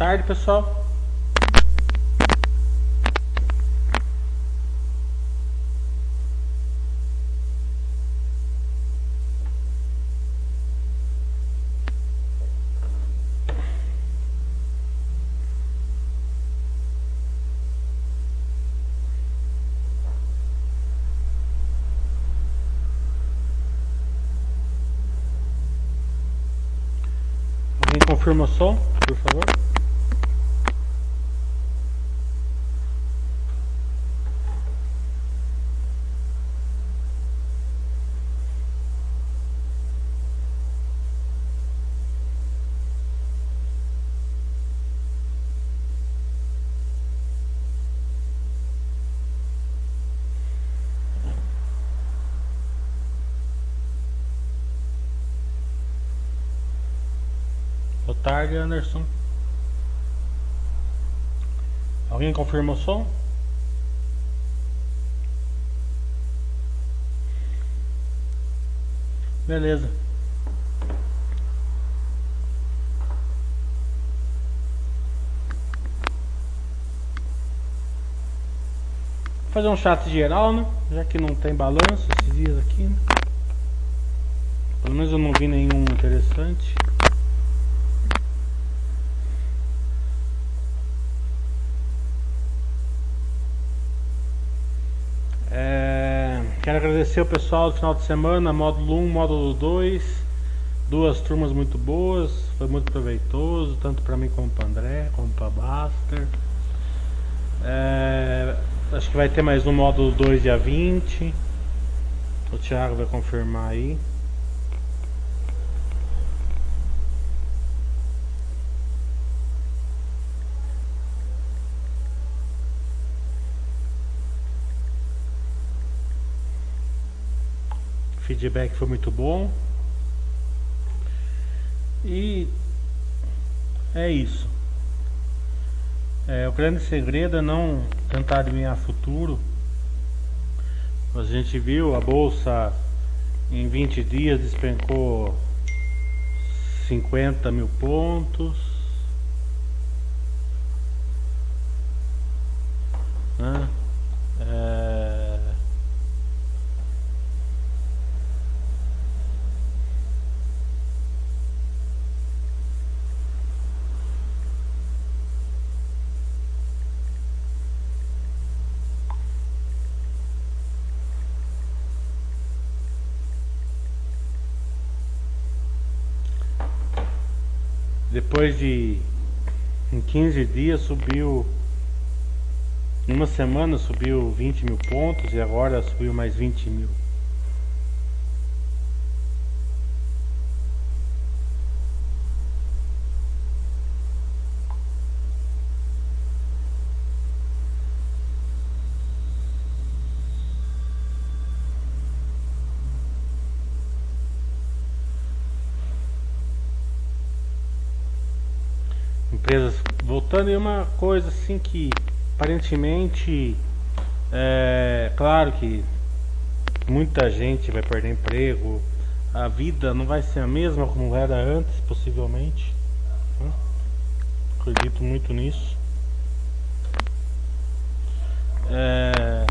Tarde, pessoal. Confirma o som, por favor? Anderson. Alguém confirma o som? Beleza. Vou fazer um chat geral, né? Já que não tem balanço esses dias aqui, né? Pelo menos eu não vi nenhum interessante. Quero agradecer o pessoal do final de semana, módulo 1, módulo 2, duas turmas muito boas, foi muito proveitoso, tanto para mim como para André, como para Baster. É, acho que vai ter mais um módulo 2 dia 20. O Thiago vai confirmar aí. Feedback foi muito bom. E é isso. É, o grande segredo é não tentar adivinhar futuro. A gente viu a bolsa em 20 dias despencou 50 mil pontos. Depois de em 15 dias subiu em uma semana subiu 20 mil pontos e agora subiu mais 20 mil. Empresas voltando e uma coisa assim que aparentemente é claro que muita gente vai perder emprego a vida não vai ser a mesma como era antes possivelmente né? acredito muito nisso é,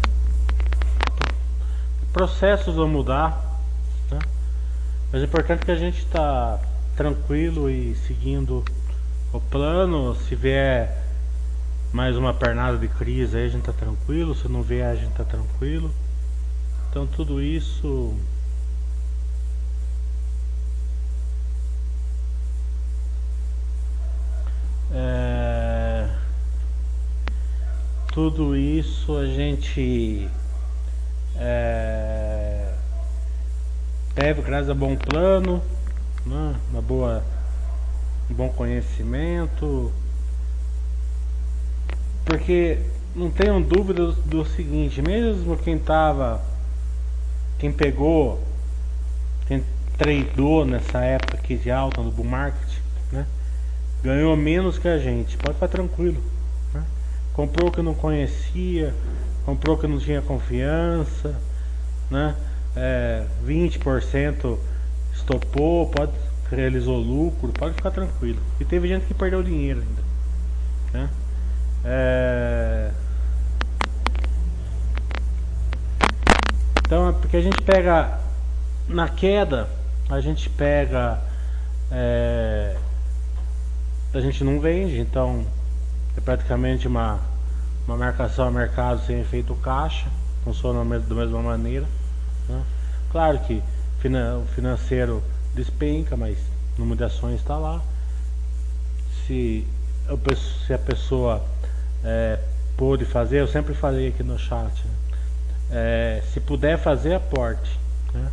processos vão mudar né? mas é importante que a gente está tranquilo e seguindo o plano, se vier mais uma pernada de crise aí a gente tá tranquilo, se não vier a gente tá tranquilo. Então tudo isso é, tudo isso a gente é, deve graças a bom plano, né, uma boa bom conhecimento. Porque não tenham dúvida do, seguinte, mesmo quem tava. Quem pegou, quem tradou nessa época aqui de alta no bull market, né? Ganhou menos que a gente, pode ficar tranquilo. Né? Comprou que não conhecia, comprou que não tinha confiança, né? É, 20% estopou, pode realizou lucro, pode ficar tranquilo. E teve gente que perdeu dinheiro ainda. Né? É... Então é porque a gente pega na queda, a gente pega. É... A gente não vende, então é praticamente uma, uma marcação a mercado sem efeito caixa, funciona da mesma maneira. Né? Claro que o financeiro despenca, mas no número de ações está lá. Se, se a pessoa é, pôde fazer, eu sempre falei aqui no chat, né? é, se puder fazer, aporte. Né?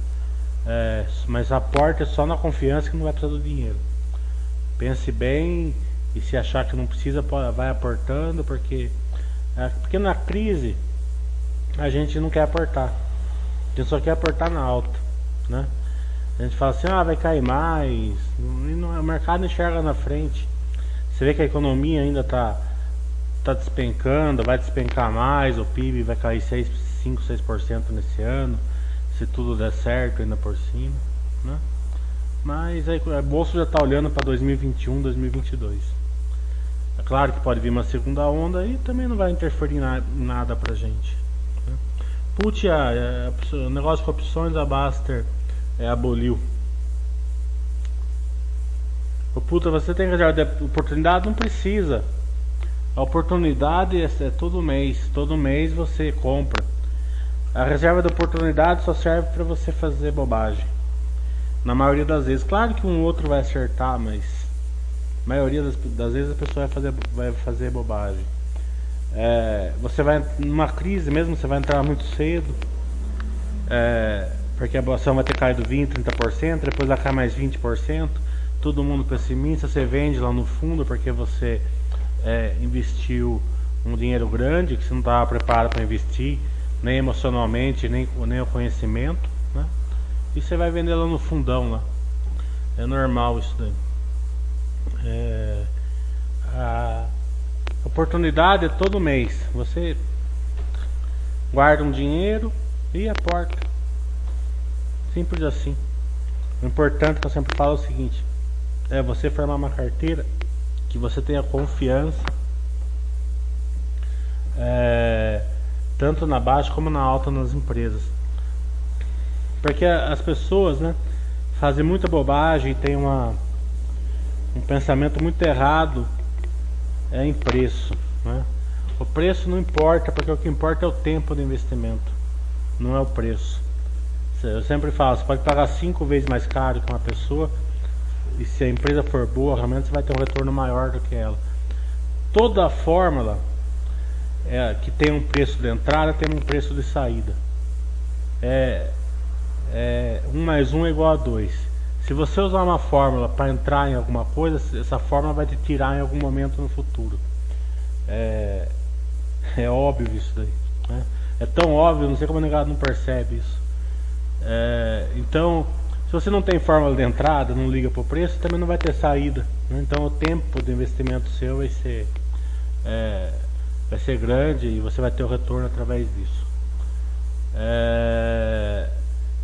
É, mas aporte é só na confiança que não vai precisar do dinheiro. Pense bem e se achar que não precisa, vai aportando, porque, é, porque na crise a gente não quer aportar. A gente só quer aportar na alta. Né? A gente fala assim, ah, vai cair mais. Não, o mercado enxerga na frente. Você vê que a economia ainda está tá despencando, vai despencar mais, o PIB vai cair 6, 5, 6% nesse ano, se tudo der certo ainda por cima. Né? Mas a bolsa já está olhando para 2021, 2022. É claro que pode vir uma segunda onda e também não vai interferir em nada para gente. Né? Put, é, o negócio com opções, a Baster é, aboliu. O puta, você tem reserva de oportunidade? Não precisa. A oportunidade é, é todo mês. Todo mês você compra. A reserva de oportunidade só serve para você fazer bobagem. Na maioria das vezes. Claro que um outro vai acertar, mas a maioria das, das vezes a pessoa vai fazer, vai fazer bobagem. É, você vai numa crise mesmo, você vai entrar muito cedo. É, porque a ação vai ter caído 20, 30%, depois vai cair mais 20%, todo mundo pessimista, você vende lá no fundo porque você é, investiu um dinheiro grande que você não estava preparado para investir, nem emocionalmente, nem, nem o conhecimento, né? E você vai vender lá no fundão lá. É normal isso daí. É, a oportunidade é todo mês. Você guarda um dinheiro e aporta. Simples assim. O importante que eu sempre falo é o seguinte: é você formar uma carteira que você tenha confiança, é, tanto na baixa como na alta nas empresas. Porque as pessoas né, fazem muita bobagem e tem uma, um pensamento muito errado é, em preço. Né? O preço não importa, porque o que importa é o tempo do investimento, não é o preço. Eu sempre falo, você pode pagar cinco vezes mais caro que uma pessoa e se a empresa for boa, realmente você vai ter um retorno maior do que ela. Toda fórmula é, que tem um preço de entrada tem um preço de saída. É, é, 1 mais 1 é igual a 2. Se você usar uma fórmula para entrar em alguma coisa, essa fórmula vai te tirar em algum momento no futuro. É, é óbvio isso daí. Né? É tão óbvio, não sei como o negado não percebe isso. É, então, se você não tem fórmula de entrada, não liga para o preço, também não vai ter saída. Né? Então, o tempo de investimento seu vai ser, é, vai ser grande e você vai ter o retorno através disso. É,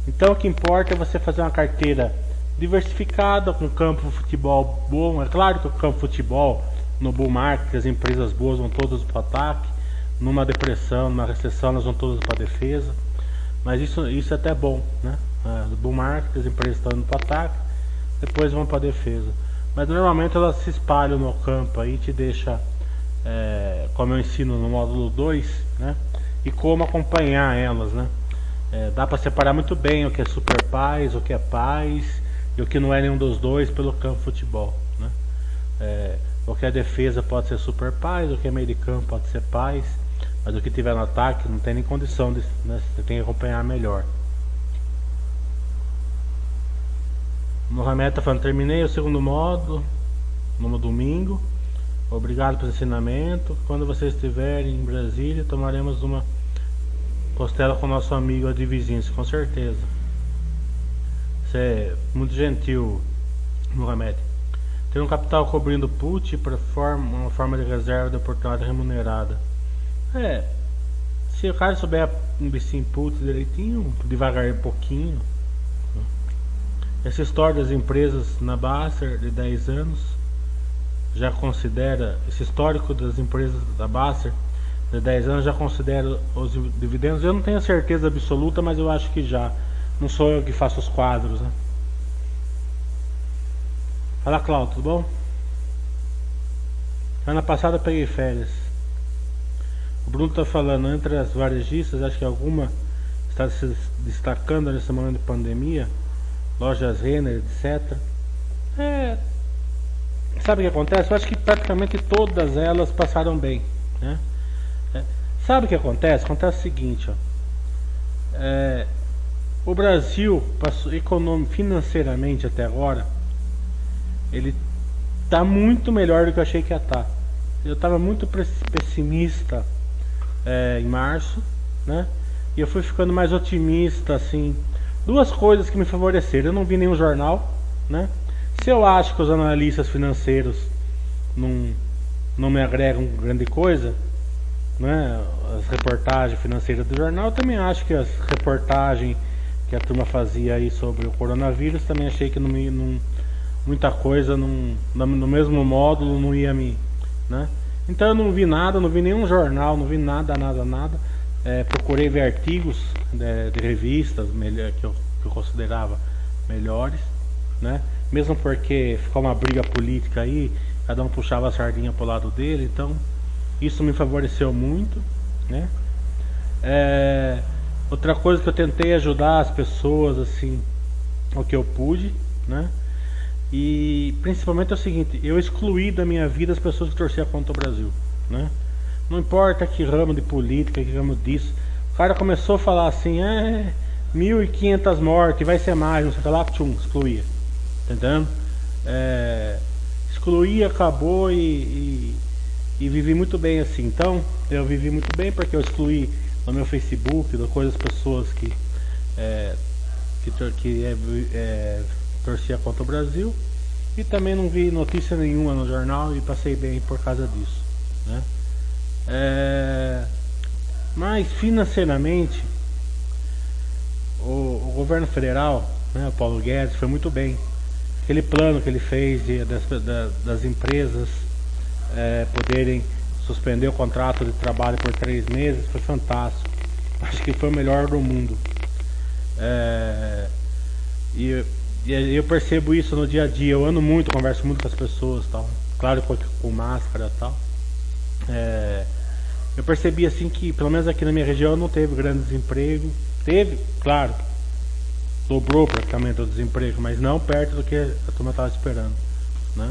então, o que importa é você fazer uma carteira diversificada, com campo futebol bom. É claro que o campo futebol, no bull market, as empresas boas vão todas para o ataque. Numa depressão, numa recessão, elas vão todas para a defesa. Mas isso, isso é até bom, né? É, do bull market, as empresas estão indo para ataque, depois vão para defesa. Mas normalmente elas se espalham no campo aí te deixa, é, como eu ensino no módulo 2, né? E como acompanhar elas, né? É, dá para separar muito bem o que é super paz, o que é paz e o que não é nenhum dos dois pelo campo futebol, né? É, o que é defesa pode ser super paz, o que é meio de campo pode ser paz mas o que tiver no ataque não tem nem condição de. Né, você tem que acompanhar melhor. Mohamed está falando, terminei o segundo módulo no domingo. Obrigado pelo ensinamento. Quando você estiver em Brasília, tomaremos uma costela com nosso amigo Adivizinhos, com certeza. Você é muito gentil, Mohamed. Ter um capital cobrindo put para forma, uma forma de reserva de oportunidade remunerada. É. Se o cara souber investir em putz direitinho, devagar um pouquinho. Essa história das empresas na Baster de 10 anos já considera esse histórico das empresas da Baster de 10 anos já considera os dividendos. Eu não tenho certeza absoluta, mas eu acho que já. Não sou eu que faço os quadros, né? Fala Cláudio, tudo bom? Ano passado eu peguei férias. O Bruno está falando, entre as varejistas, acho que alguma está se destacando nesse momento de pandemia. Lojas Renner, etc. É, sabe o que acontece? Eu acho que praticamente todas elas passaram bem. Né? É, sabe o que acontece? Acontece o seguinte, ó. É, o Brasil passou econômico, financeiramente até agora, ele está muito melhor do que eu achei que ia estar. Tá. Eu estava muito pessimista é, em março, né? E eu fui ficando mais otimista, assim. Duas coisas que me favoreceram. Eu não vi nenhum jornal, né? Se eu acho que os analistas financeiros não, não me agregam grande coisa, né? As reportagens financeiras do jornal, eu também acho que as reportagens que a turma fazia aí sobre o coronavírus, também achei que não, me, não muita coisa não, no mesmo módulo não ia me, né? Então eu não vi nada, não vi nenhum jornal, não vi nada, nada, nada. É, procurei ver artigos de, de revistas melhor, que, eu, que eu considerava melhores, né? Mesmo porque ficou uma briga política aí, cada um puxava a sardinha pro lado dele, então isso me favoreceu muito, né? É, outra coisa que eu tentei ajudar as pessoas assim, o que eu pude, né? E principalmente é o seguinte, eu excluí da minha vida as pessoas que torciam contra o Brasil, né? Não importa que ramo de política, que ramo disso. O cara começou a falar assim, é 1.500 mortes, vai ser mais, não sei o que lá, tchum, excluía. Entendendo? É, excluía, acabou e, e, e, vivi muito bem assim. Então, eu vivi muito bem porque eu excluí no meu Facebook, das coisas pessoas que, é, que, que é, é torcia contra o Brasil e também não vi notícia nenhuma no jornal e passei bem por causa disso, né? É, mas financeiramente o, o, governo federal, né, o Paulo Guedes, foi muito bem. Aquele plano que ele fez de, das, das, empresas é, poderem suspender o contrato de trabalho por três meses foi fantástico. Acho que foi o melhor do mundo. É, e eu percebo isso no dia a dia. Eu ando muito, converso muito com as pessoas, tal. Claro, com, com máscara, tal. É, eu percebi assim que, pelo menos aqui na minha região, não teve grande desemprego. Teve, claro, dobrou praticamente o desemprego, mas não perto do que a turma estava esperando, né?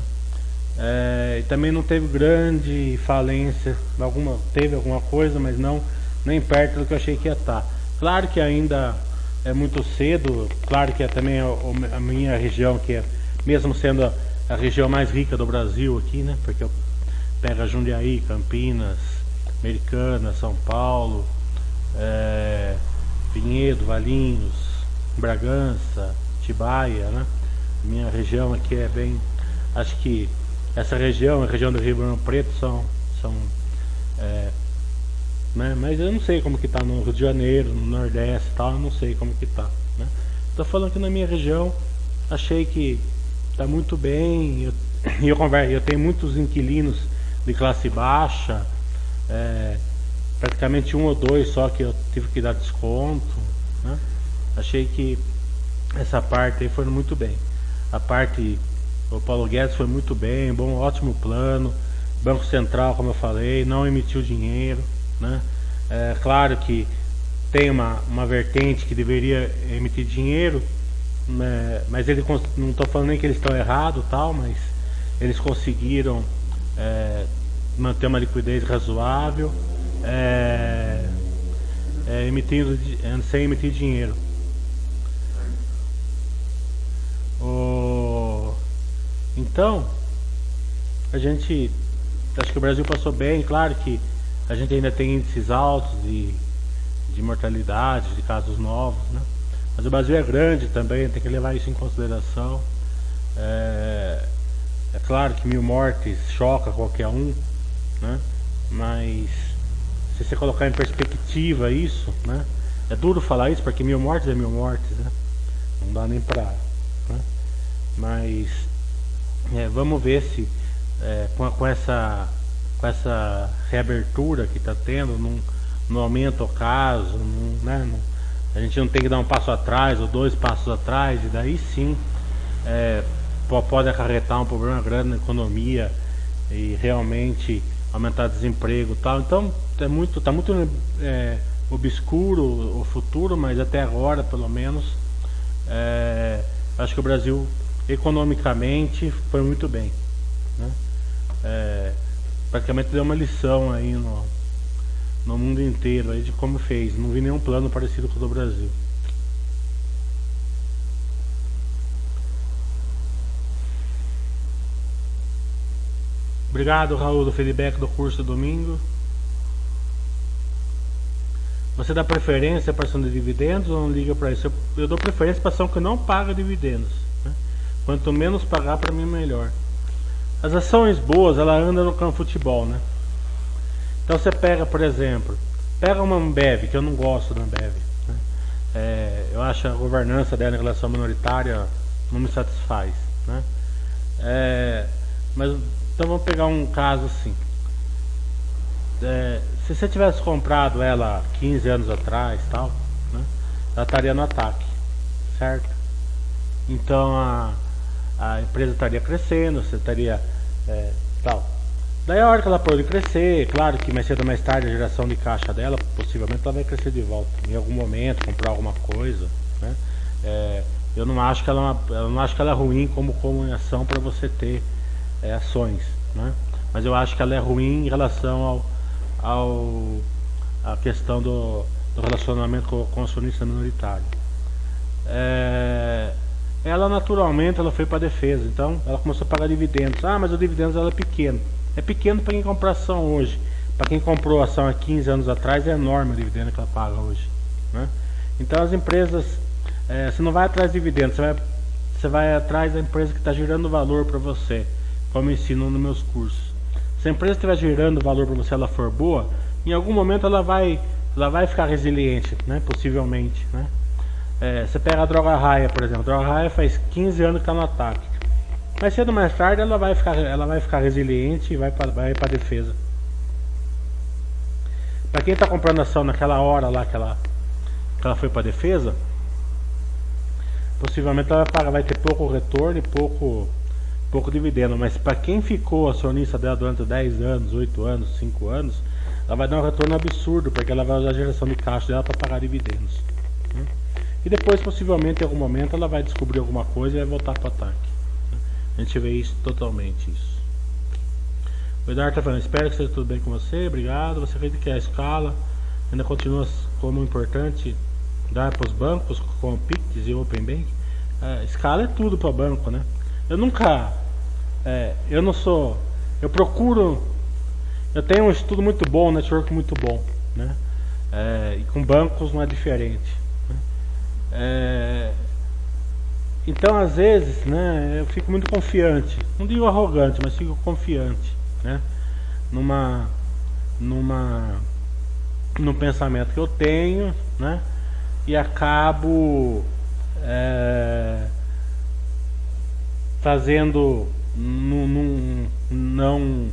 É, e também não teve grande falência, alguma teve alguma coisa, mas não nem perto do que eu achei que ia estar. Tá. Claro que ainda é muito cedo. Claro que é também a, a, minha região, que é, mesmo sendo a, a, região mais rica do Brasil aqui, né? Porque eu pego Jundiaí, Campinas, Americana, São Paulo, é, Vinhedo, Valinhos, Bragança, Tibaia, né? Minha região aqui é bem. Acho que essa região, a região do Rio Grande Preto, são, são é, né? Mas eu não sei como que tá no Rio de Janeiro, no Nordeste e tal, eu não sei como que tá, né? Tô falando que na minha região, achei que tá muito bem, eu, eu converso, eu tenho muitos inquilinos de classe baixa, é, praticamente um ou dois só que eu tive que dar desconto, né? Achei que essa parte aí foi muito bem. A parte o Paulo Guedes foi muito bem, bom, ótimo plano. Banco Central, como eu falei, não emitiu dinheiro. Né? É claro que tem uma, uma vertente que deveria emitir dinheiro, né? mas ele não estou falando nem que eles estão errados, tal, mas eles conseguiram é, manter uma liquidez razoável, é, é, emitindo, sem emitir dinheiro. O, então, a gente acho que o Brasil passou bem, claro que a gente ainda tem índices altos de, de mortalidade, de casos novos, né? Mas o Brasil é grande também, tem que levar isso em consideração. É, é claro que mil mortes choca qualquer um, né? Mas se você colocar em perspectiva isso, né? É duro falar isso porque mil mortes é mil mortes, né? Não dá nem pra. Né? Mas é, vamos ver se é, com, com, essa, com essa reabertura que está tendo, não, não aumenta o caso, não, né, não, a gente não tem que dar um passo atrás ou dois passos atrás, e daí sim é, pode acarretar um problema grande na economia e realmente aumentar desemprego tal. Então é muito, está muito é, obscuro o futuro, mas até agora pelo menos é, acho que o Brasil economicamente foi muito bem. Né? É, praticamente deu uma lição aí no, no mundo inteiro aí de como fez. Não vi nenhum plano parecido com o do Brasil. Obrigado, Raul, do feedback do curso domingo. Você dá preferência para ação de dividendos ou não liga para isso? Eu, eu, dou preferência para ação que não paga dividendos. Né? Quanto menos pagar, para mim, melhor. As ações boas, ela anda no campo futebol, né? Então você pega, por exemplo, pega uma Ambev, que eu não gosto da Ambev. Né? É, eu acho a governança dela em relação minoritária não me satisfaz. Né? É, mas então vamos pegar um caso assim. É, se você tivesse comprado ela 15 anos atrás, tal, né, ela estaria no ataque, certo? Então a, a empresa estaria crescendo, você estaria é, tal. Daí a hora que ela pode crescer, claro que mais cedo ou mais tarde a geração de caixa dela, possivelmente ela vai crescer de volta. Em algum momento, comprar alguma coisa. Né? É, eu não acho que ela, é eu não acho que ela é ruim como, como ação para você ter é, ações. Né? Mas eu acho que ela é ruim em relação ao, ao a questão do, do relacionamento com, com o acionista minoritário. É, ela naturalmente ela foi para defesa, então ela começou a pagar dividendos. Ah, mas o dividendos ela é pequeno. É pequeno para quem compra ação hoje. Para quem comprou ação há 15 anos atrás é enorme o dividendo que ela paga hoje. Né? Então as empresas, é, você não vai atrás de dividendos, você vai, você vai atrás da empresa que está gerando valor para você, como eu ensino nos meus cursos. Se a empresa estiver gerando valor para você, ela for boa, em algum momento ela vai, ela vai ficar resiliente, né? possivelmente. Né? É, você pega a droga raia, por exemplo. A droga raia faz 15 anos que está no ataque. Mais cedo ou mais tarde ela vai ficar, ela vai ficar resiliente e vai para vai a defesa. Para quem está comprando ação naquela hora lá que ela, que ela foi para defesa, possivelmente ela vai, pagar, vai ter pouco retorno e pouco, pouco dividendo. Mas para quem ficou acionista dela durante 10 anos, 8 anos, 5 anos, ela vai dar um retorno absurdo, porque ela vai usar a geração de caixa dela para pagar dividendos. E depois, possivelmente, em algum momento, ela vai descobrir alguma coisa e vai voltar para o ataque. A gente vê isso totalmente isso. O Eduardo está falando, espero que esteja tudo bem com você, obrigado. Você acredita que a escala ainda continua como importante dar para os bancos como Pix e Open Bank? A escala é tudo para banco, né? Eu nunca, é, eu não sou, eu procuro, eu tenho um estudo muito bom, um network muito bom, né? É, e com bancos não é diferente. É, então, às vezes, né, eu fico muito confiante. Não digo arrogante, mas fico confiante, né? Numa numa no pensamento que eu tenho, né? E acabo é, fazendo num, num, não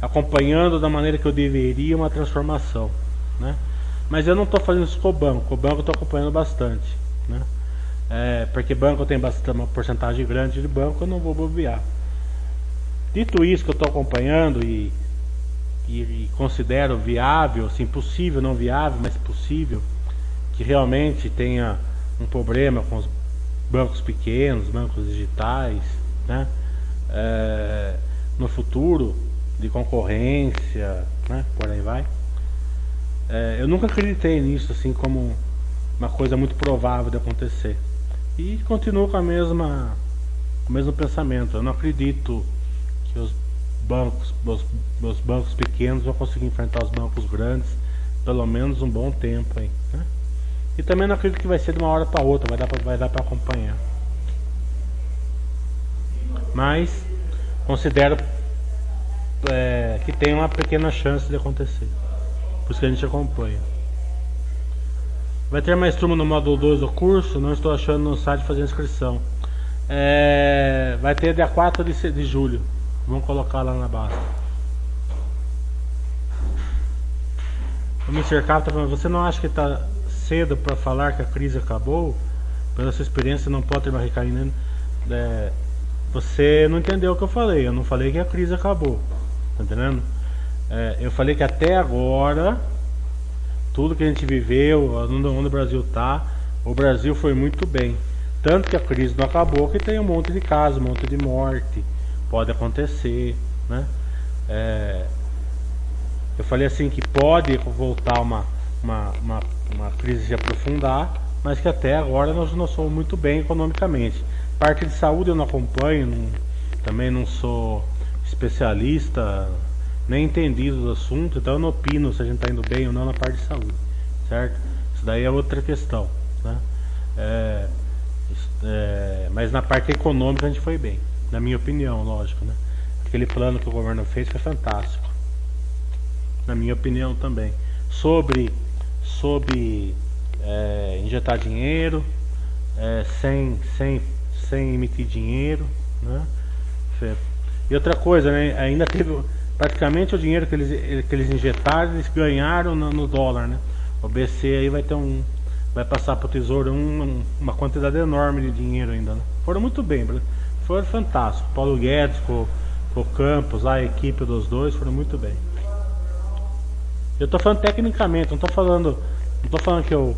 acompanhando da maneira que eu deveria uma transformação, né? Mas eu não estou fazendo isso com o banco. O banco eu estou acompanhando bastante? É, porque banco tem bastante, uma porcentagem grande de banco, eu não vou bobear. Dito isso que eu estou acompanhando e, e, e, considero viável, assim, possível, não viável, mas possível, que realmente tenha um problema com os bancos pequenos, bancos digitais, né? É, no futuro, de concorrência, né? por aí vai. É, eu nunca acreditei nisso assim como uma coisa muito provável de acontecer. E continuo com a mesma o mesmo pensamento. Eu não acredito que os bancos, os, os bancos pequenos vão conseguir enfrentar os bancos grandes pelo menos um bom tempo. Né? E também não acredito que vai ser de uma hora para outra, vai dar pra, vai dar para acompanhar. Mas considero é, que tem uma pequena chance de acontecer. Por isso que a gente acompanha. Vai ter mais turma no módulo 2 do curso, não estou achando no site fazer inscrição. É, vai ter dia 4 de, de julho. Vamos colocar lá na base. O Mr. Cap tá falando, você não acha que está cedo para falar que a crise acabou? Pela sua experiência não pode ter mais recaindo. É, você não entendeu o que eu falei. Eu não falei que a crise acabou. Tá entendendo? É, eu falei que até agora, tudo que a gente viveu, onde, o Brasil está, o Brasil foi muito bem. Tanto que a crise não acabou, que tem um monte de casos, um monte de morte. Pode acontecer, né? É, eu falei assim que pode voltar uma, uma, uma, uma crise se aprofundar, mas que até agora nós não somos muito bem economicamente. Parte de saúde eu não acompanho, não, também não sou especialista, nem entendido do assunto, então eu não opino se a gente está indo bem ou não na parte de saúde, certo? Isso daí é outra questão, né? É, é, mas na parte econômica a gente foi bem, na minha opinião, lógico, né? Aquele plano que o governo fez foi fantástico, na minha opinião também. Sobre, sobre é, injetar dinheiro, é, sem, sem, sem emitir dinheiro, né? E outra coisa, né? Ainda teve praticamente o dinheiro que eles, que eles injetaram, eles ganharam no, no dólar, né? O BC aí vai ter um vai passar para o tesouro um, uma quantidade enorme de dinheiro ainda. Né? Foram muito bem, foram fantásticos. Paulo Guedes com, com o Campos, a equipe dos dois foram muito bem. Eu estou falando tecnicamente, não estou falando, não tô falando que eu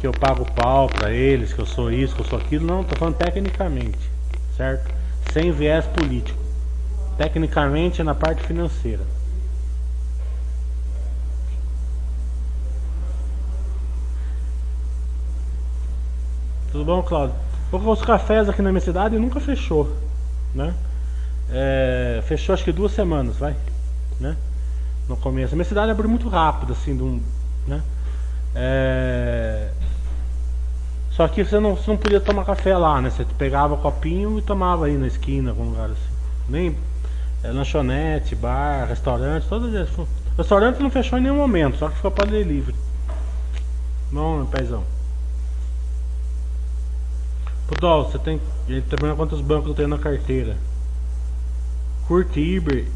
que eu pago pau para eles, que eu sou isso, que eu sou aquilo, não, estou falando tecnicamente, certo? Sem viés político. Tecnicamente na parte financeira. Tudo bom, Claudio? Os cafés aqui na minha cidade nunca fechou, né? É, fechou acho que duas semanas, vai, né? No começo. A minha cidade abriu muito rápido, assim, de um, né? É... Só que você não, você não podia tomar café lá, né? Você pegava copinho e tomava aí na esquina, algum lugar assim. Nem é, lanchonete, bar, restaurante, todos isso. Restaurante não fechou em nenhum momento, só que ficou para delivery. Bom, paizão. Podol, você tem. Ele vendo quantos bancos eu tenho na carteira. Curte Iber,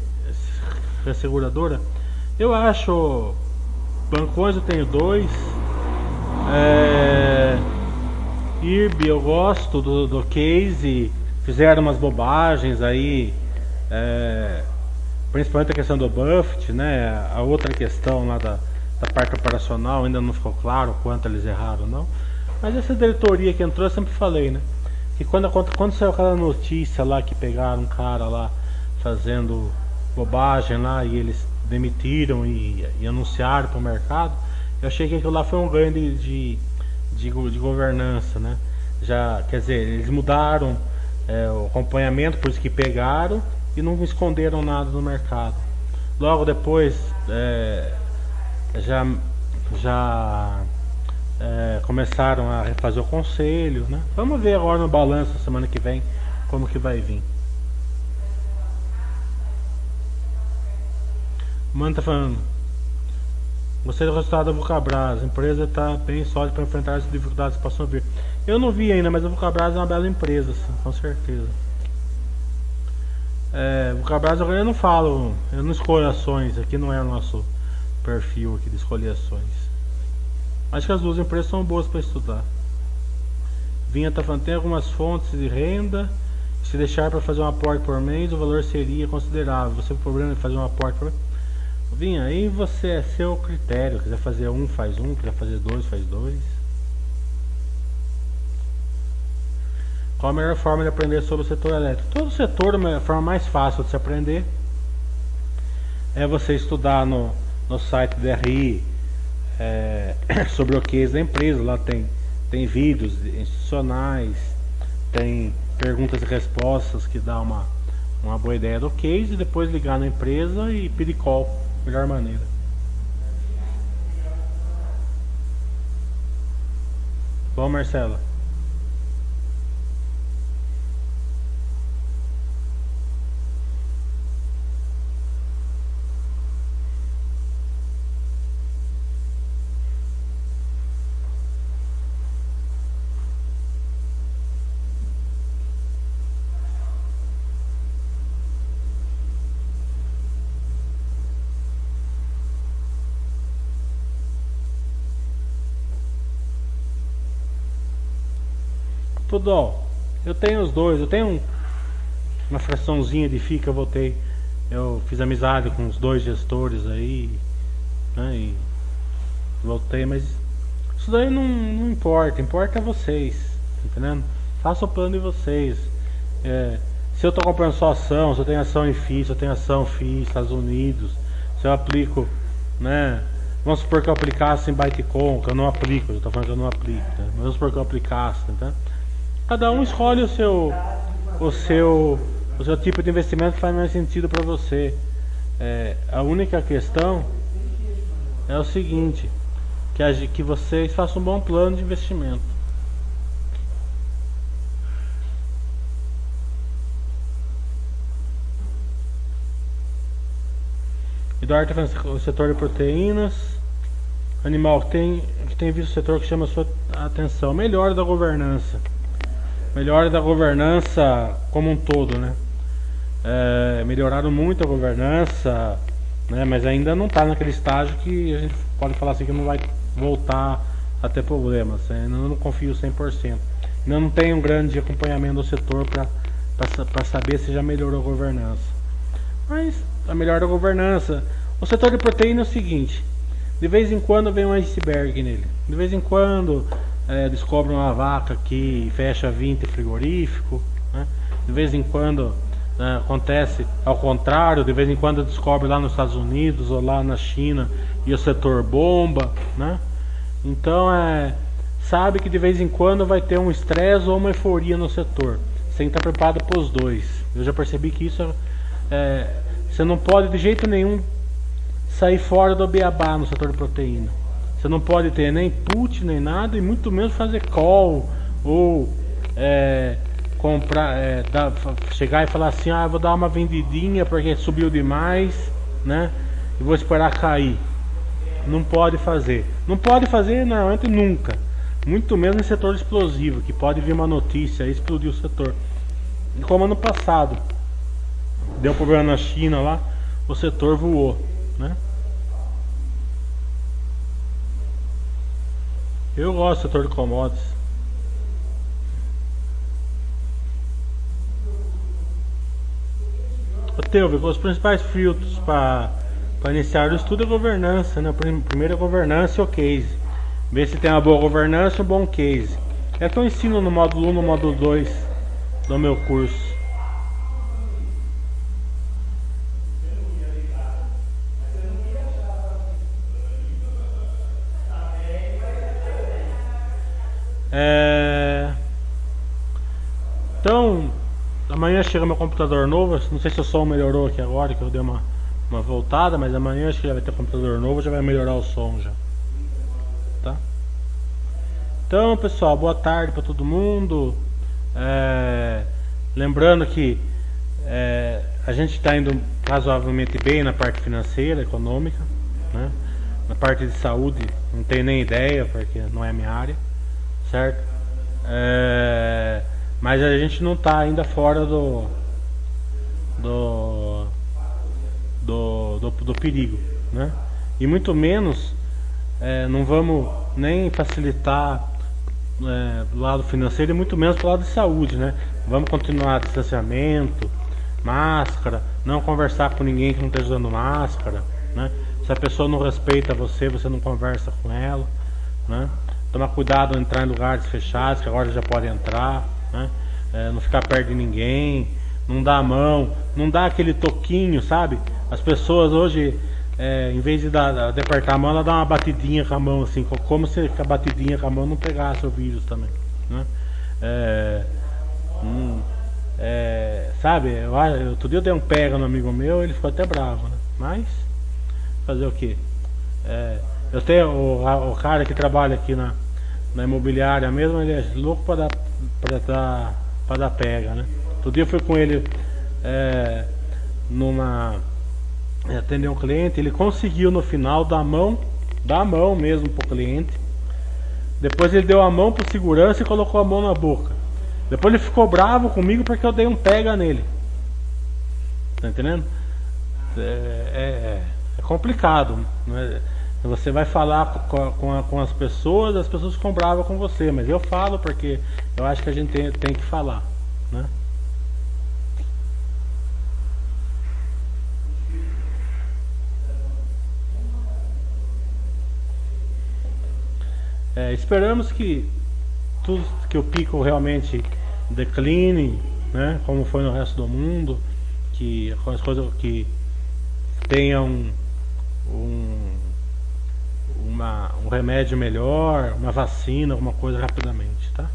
é seguradora. Eu acho. Bancões eu tenho dois. É, IRB eu gosto do, do case. Fizeram umas bobagens aí. É, principalmente a questão do Buffett, né? A outra questão lá da, da parte operacional ainda não ficou claro quanto eles erraram não. Mas essa diretoria que entrou, eu sempre falei, né? Que quando, quando, saiu aquela notícia lá que pegaram um cara lá fazendo bobagem lá e eles demitiram e, e anunciaram para o mercado, eu achei que aquilo lá foi um ganho de, de, de, de governança, né? Já, quer dizer, eles mudaram é, o acompanhamento, por isso que pegaram e não esconderam nada no mercado. Logo depois é, já, já é, começaram a refazer o conselho, né? Vamos ver agora no balanço semana que vem como que vai vir. Mano tá falando. Gostei do resultado da Vulcabras. A empresa está bem sólida para enfrentar as dificuldades que possam vir. Eu não vi ainda, mas a Vulcabras é uma bela empresa, com certeza. É, Vulcabras eu não falo, eu não escolho ações, aqui não é o nosso perfil aqui de escolher ações. Acho que as duas empresas são boas para estudar. Vinha tá falando, tem algumas fontes de renda. Se deixar para fazer um aporte por mês, o valor seria considerável. Você tem problema de fazer um aporte por mês? Vinha, aí você é seu critério. Quiser fazer um, faz um. Quiser fazer dois, faz dois. Qual a melhor forma de aprender sobre o setor elétrico? Todo setor, a forma mais fácil de se aprender é você estudar no, no site do RI é, sobre o case da empresa. Lá tem, tem vídeos institucionais, tem perguntas e respostas que dá uma, uma boa ideia do case. E depois ligar na empresa e pedir call, melhor maneira. Bom, Marcela. Tudo, ó. Eu tenho os dois, eu tenho uma fraçãozinha de FII que eu voltei. Eu fiz amizade com os dois gestores aí, né? E voltei, mas isso daí não, não importa, importa vocês, tá entendendo? Faça o plano de vocês. É, se eu estou comprando só ação, se eu tenho ação em FII, se eu tenho ação FII, Estados Unidos, se eu aplico, né? Vamos supor que eu aplicasse em Bytecom, que eu não aplico, eu estou falando que eu não aplico, né? Vamos supor que eu aplicasse, tá? Cada um escolhe o seu, o seu, o seu tipo de investimento que faz mais sentido para você. É, a única questão é o seguinte, que, a, que vocês façam um bom plano de investimento. Eduardo está o setor de proteínas. Animal tem, tem visto o setor que chama a sua atenção. Melhora da governança. Melhora da governança como um todo, né? É, melhoraram muito a governança, né? Mas ainda não está naquele estágio que a gente pode falar assim que não vai voltar a ter problemas. Eu ainda não confio 100%. Ainda não tem um grande acompanhamento do setor para saber se já melhorou a governança. Mas a melhor da governança. O setor de proteína é o seguinte: de vez em quando vem um iceberg nele. De vez em quando é, descobre uma vaca que fecha 20 frigorífico. Né? De vez em quando é, acontece ao contrário. De vez em quando descobre lá nos Estados Unidos ou lá na China e o setor bomba. Né? Então é sabe que de vez em quando vai ter um estresse ou uma euforia no setor. Você tem que estar preparado para os dois. Eu já percebi que isso é, você não pode de jeito nenhum sair fora do beabá no setor de proteína. Você não pode ter nem put nem nada e muito menos fazer call ou é, comprar, é, dar, chegar e falar assim, ah, vou dar uma vendidinha porque subiu demais, né? E vou esperar cair. Não pode fazer. Não pode fazer normalmente nunca. Muito menos em setor explosivo, que pode vir uma notícia e explodir o setor. Como ano passado. Deu problema na China lá, o setor voou, Eu gosto do setor de commodities. Teu, os principais filtros para iniciar o estudo é governança, né? Primeiro é governança e o case. Ver se tem uma boa governança e um bom case. É que eu ensino no módulo 1 no módulo 2 do meu curso. É... Então, amanhã chega meu computador novo. Não sei se o som melhorou aqui agora, que eu dei uma, uma voltada, mas amanhã acho que já vai ter computador novo, já vai melhorar o som já. Tá? Então, pessoal, boa tarde para todo mundo. É... Lembrando que é... a gente está indo razoavelmente bem na parte financeira, econômica, né? Na parte de saúde, não tenho nem ideia, porque não é minha área certo? É, mas a gente não está ainda fora do do, do, do, do perigo, né? E muito menos é, não vamos nem facilitar é, do lado financeiro e muito menos do lado de saúde, né? Vamos continuar distanciamento, máscara, não conversar com ninguém que não esteja usando máscara, né? Se a pessoa não respeita você, você não conversa com ela, né? Tomar cuidado ao entrar em lugares fechados, que agora já pode entrar, né? É, não ficar perto de ninguém, não dar a mão, não dar aquele toquinho, sabe? As pessoas hoje, é, em vez de, dar, de apertar a mão, ela dá uma batidinha com a mão, assim, como se a batidinha com a mão não pegasse o vírus também. Né? É, hum, é, sabe, eu, outro dia eu dei um pega no amigo meu, ele ficou até bravo, né? Mas, fazer o que? É, eu tenho o, o cara que trabalha aqui na, na imobiliária mesmo, ele é louco para dar, para dar, para dar pega, né? Outro dia eu fui com ele é, numa atender um cliente, ele conseguiu no final dar a mão, dar a mão mesmo pro cliente. Depois ele deu a mão pro segurança e colocou a mão na boca. Depois ele ficou bravo comigo porque eu dei um pega nele. Tá entendendo? É, é, é complicado. Né? Você vai falar com, com, as pessoas, as pessoas ficam bravas com você, mas eu falo porque eu acho que a gente tem, tem que falar. Né? É, esperamos que tudo que o pico realmente decline, né, como foi no resto do mundo, que as coisas que tenham um, um, uma, um remédio melhor, uma vacina, alguma coisa rapidamente, tá?